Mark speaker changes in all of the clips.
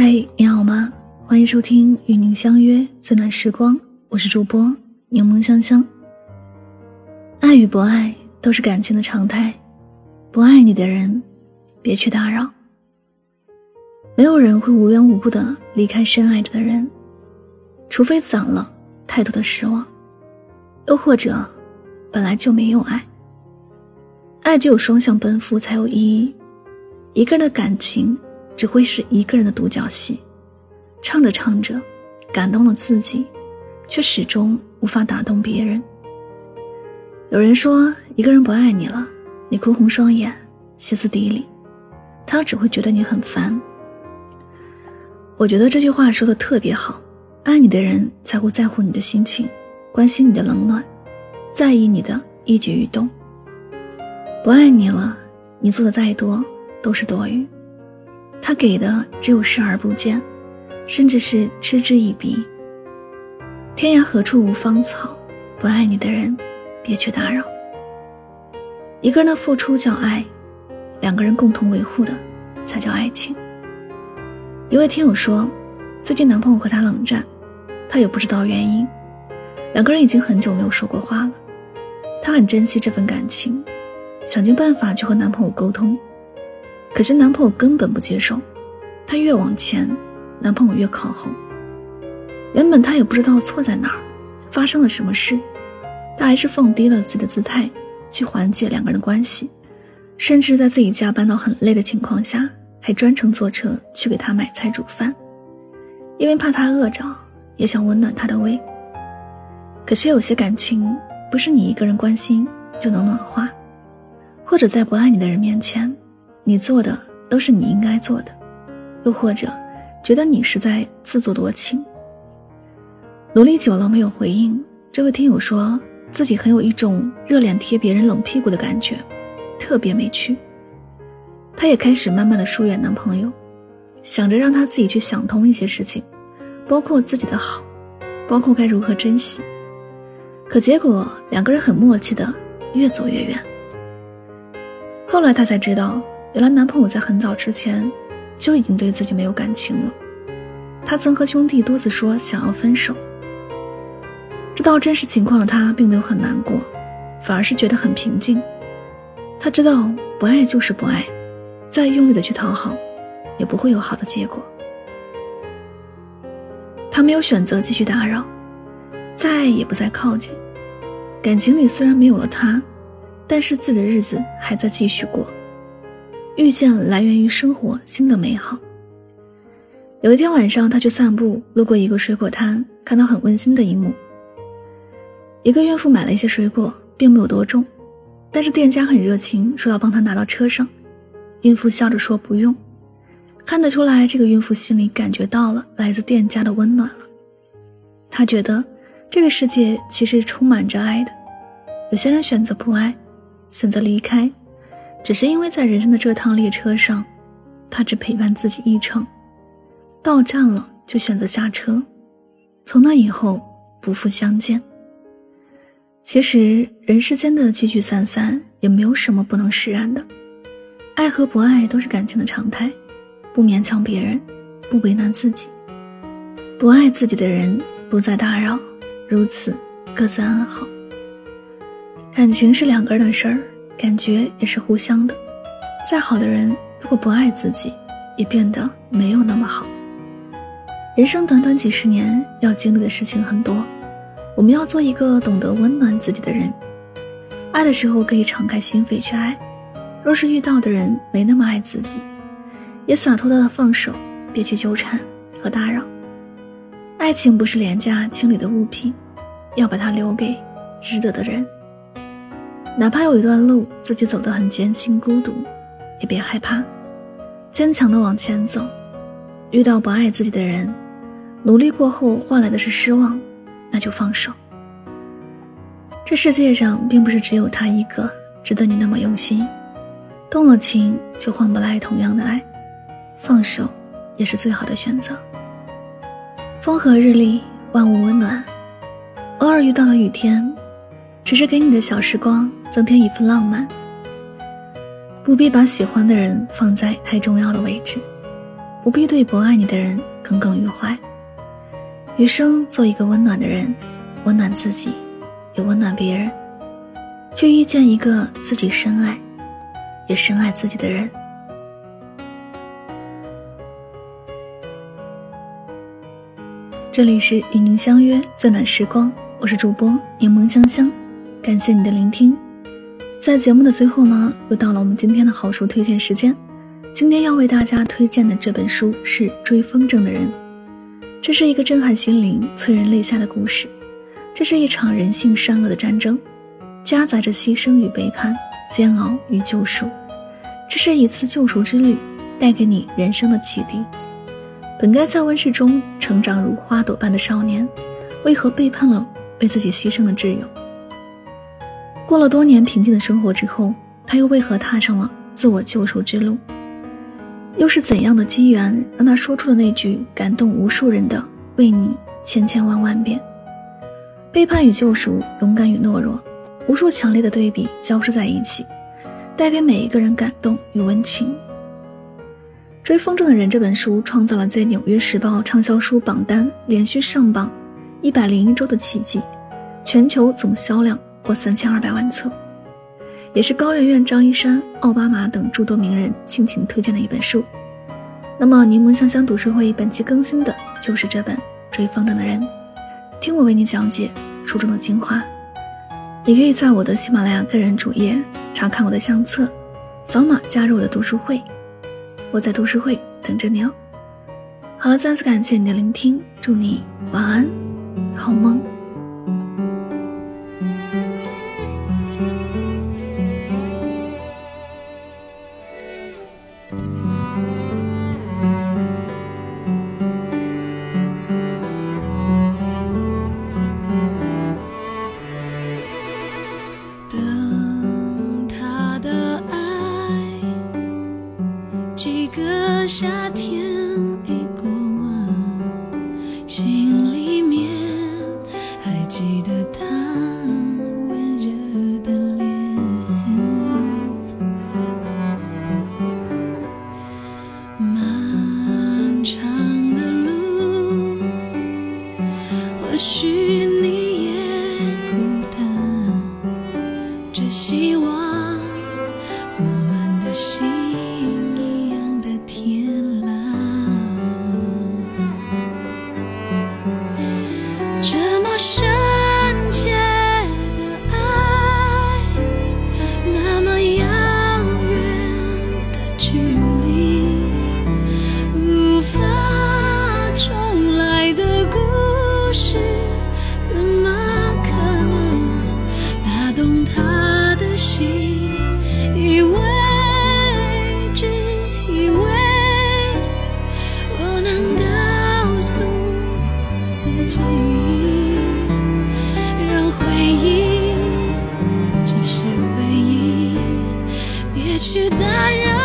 Speaker 1: 嗨，你好吗？欢迎收听与您相约最暖时光，我是主播柠檬香香。爱与不爱都是感情的常态，不爱你的人，别去打扰。没有人会无缘无故的离开深爱着的人，除非攒了太多的失望，又或者本来就没有爱。爱只有双向奔赴才有意义，一个人的感情只会是一个人的独角戏，唱着唱着，感动了自己，却始终无法打动别人。有人说，一个人不爱你了，你哭红双眼，歇斯底里，他只会觉得你很烦。我觉得这句话说的特别好，爱你的人才会在乎你的心情，关心你的冷暖，在意你的一举一动。不爱你了，你做的再多都是多余。他给的只有视而不见，甚至是嗤之以鼻。天涯何处无芳草，不爱你的人，别去打扰。一个人的付出叫爱，两个人共同维护的才叫爱情。一位听友说，最近男朋友和她冷战，她也不知道原因，两个人已经很久没有说过话了。她很珍惜这份感情。想尽办法去和男朋友沟通，可是男朋友根本不接受。她越往前，男朋友越靠后。原本她也不知道错在哪儿，发生了什么事，她还是放低了自己的姿态去缓解两个人的关系，甚至在自己加班到很累的情况下，还专程坐车去给他买菜煮饭，因为怕他饿着，也想温暖他的胃。可是有些感情不是你一个人关心就能暖化。或者在不爱你的人面前，你做的都是你应该做的；又或者觉得你是在自作多情。努力久了没有回应，这位听友说自己很有一种热脸贴别人冷屁股的感觉，特别没趣。她也开始慢慢的疏远男朋友，想着让他自己去想通一些事情，包括自己的好，包括该如何珍惜。可结果两个人很默契的越走越远。后来她才知道，原来男朋友在很早之前就已经对自己没有感情了。他曾和兄弟多次说想要分手。知道真实情况的她并没有很难过，反而是觉得很平静。她知道不爱就是不爱，再用力的去讨好，也不会有好的结果。她没有选择继续打扰，再爱也不再靠近。感情里虽然没有了他。但是自己的日子还在继续过，遇见来源于生活新的美好。有一天晚上，他去散步，路过一个水果摊，看到很温馨的一幕：一个孕妇买了一些水果，并没有多重，但是店家很热情，说要帮她拿到车上。孕妇笑着说不用，看得出来，这个孕妇心里感觉到了来自店家的温暖了。她觉得这个世界其实充满着爱的，有些人选择不爱。选择离开，只是因为在人生的这趟列车上，他只陪伴自己一程，到站了就选择下车，从那以后不复相见。其实人世间的聚聚散散也没有什么不能释然的，爱和不爱都是感情的常态，不勉强别人，不为难自己，不爱自己的人不再打扰，如此各自安好。感情是两个人的事儿，感觉也是互相的。再好的人，如果不爱自己，也变得没有那么好。人生短短几十年，要经历的事情很多，我们要做一个懂得温暖自己的人。爱的时候可以敞开心扉去爱，若是遇到的人没那么爱自己，也洒脱的放手，别去纠缠和打扰。爱情不是廉价清理的物品，要把它留给值得的人。哪怕有一段路自己走得很艰辛孤独，也别害怕，坚强的往前走。遇到不爱自己的人，努力过后换来的是失望，那就放手。这世界上并不是只有他一个值得你那么用心，动了情就换不来同样的爱，放手也是最好的选择。风和日丽，万物温暖，偶尔遇到了雨天。只是给你的小时光增添一份浪漫，不必把喜欢的人放在太重要的位置，不必对不爱你的人耿耿于怀。余生做一个温暖的人，温暖自己，也温暖别人，去遇见一个自己深爱，也深爱自己的人。这里是与您相约最暖时光，我是主播柠檬香香，感谢你的聆听。在节目的最后呢，又到了我们今天的好书推荐时间。今天要为大家推荐的这本书是《追风筝的人》。这是一个震撼心灵、催人泪下的故事。这是一场人性善恶的战争，夹杂着牺牲与背叛、煎熬与救赎。这是一次救赎之旅，带给你人生的启迪。本该在温室中成长如花朵般的少年，为何背叛了为自己牺牲的挚友？过了多年平静的生活之后，他又为何踏上了自我救赎之路？又是怎样的机缘让他说出了那句感动无数人的“为你千千万万遍”？背叛与救赎，勇敢与懦弱，无数强烈的对比交织在一起，带给每一个人感动与温情。《追风筝的人》这本书创造了在《纽约时报》畅销书榜单连续上榜一百零一周的奇迹，全球总销量过三千二百万册。也是高圆圆、张一山、奥巴马等诸多名人倾情推荐的一本书。那么，柠檬香香读书会本期更新的就是这本《追风筝的人》，听我为你讲解书中的精华。你可以在我的喜马拉雅个人主页查看我的相册，扫码加入我的读书会。我在读书会等着你哦。好了，再次感谢你的聆听，祝你晚安，好梦。
Speaker 2: 距离无法重来的故事怎么可能？打动他的心以为只以为我能告诉自己让回忆只是回忆。别去打扰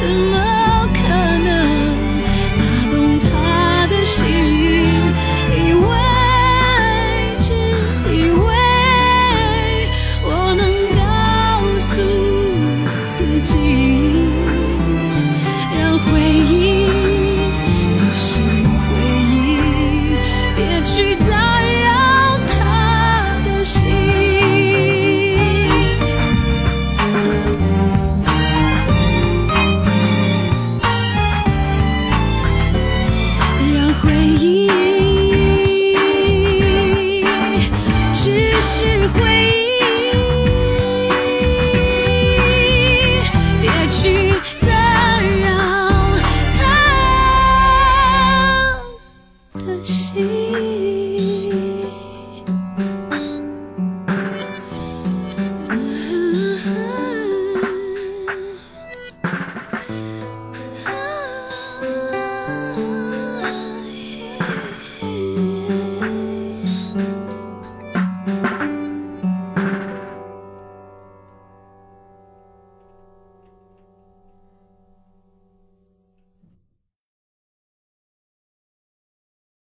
Speaker 2: 怎么？是回忆。别去打扰他的心。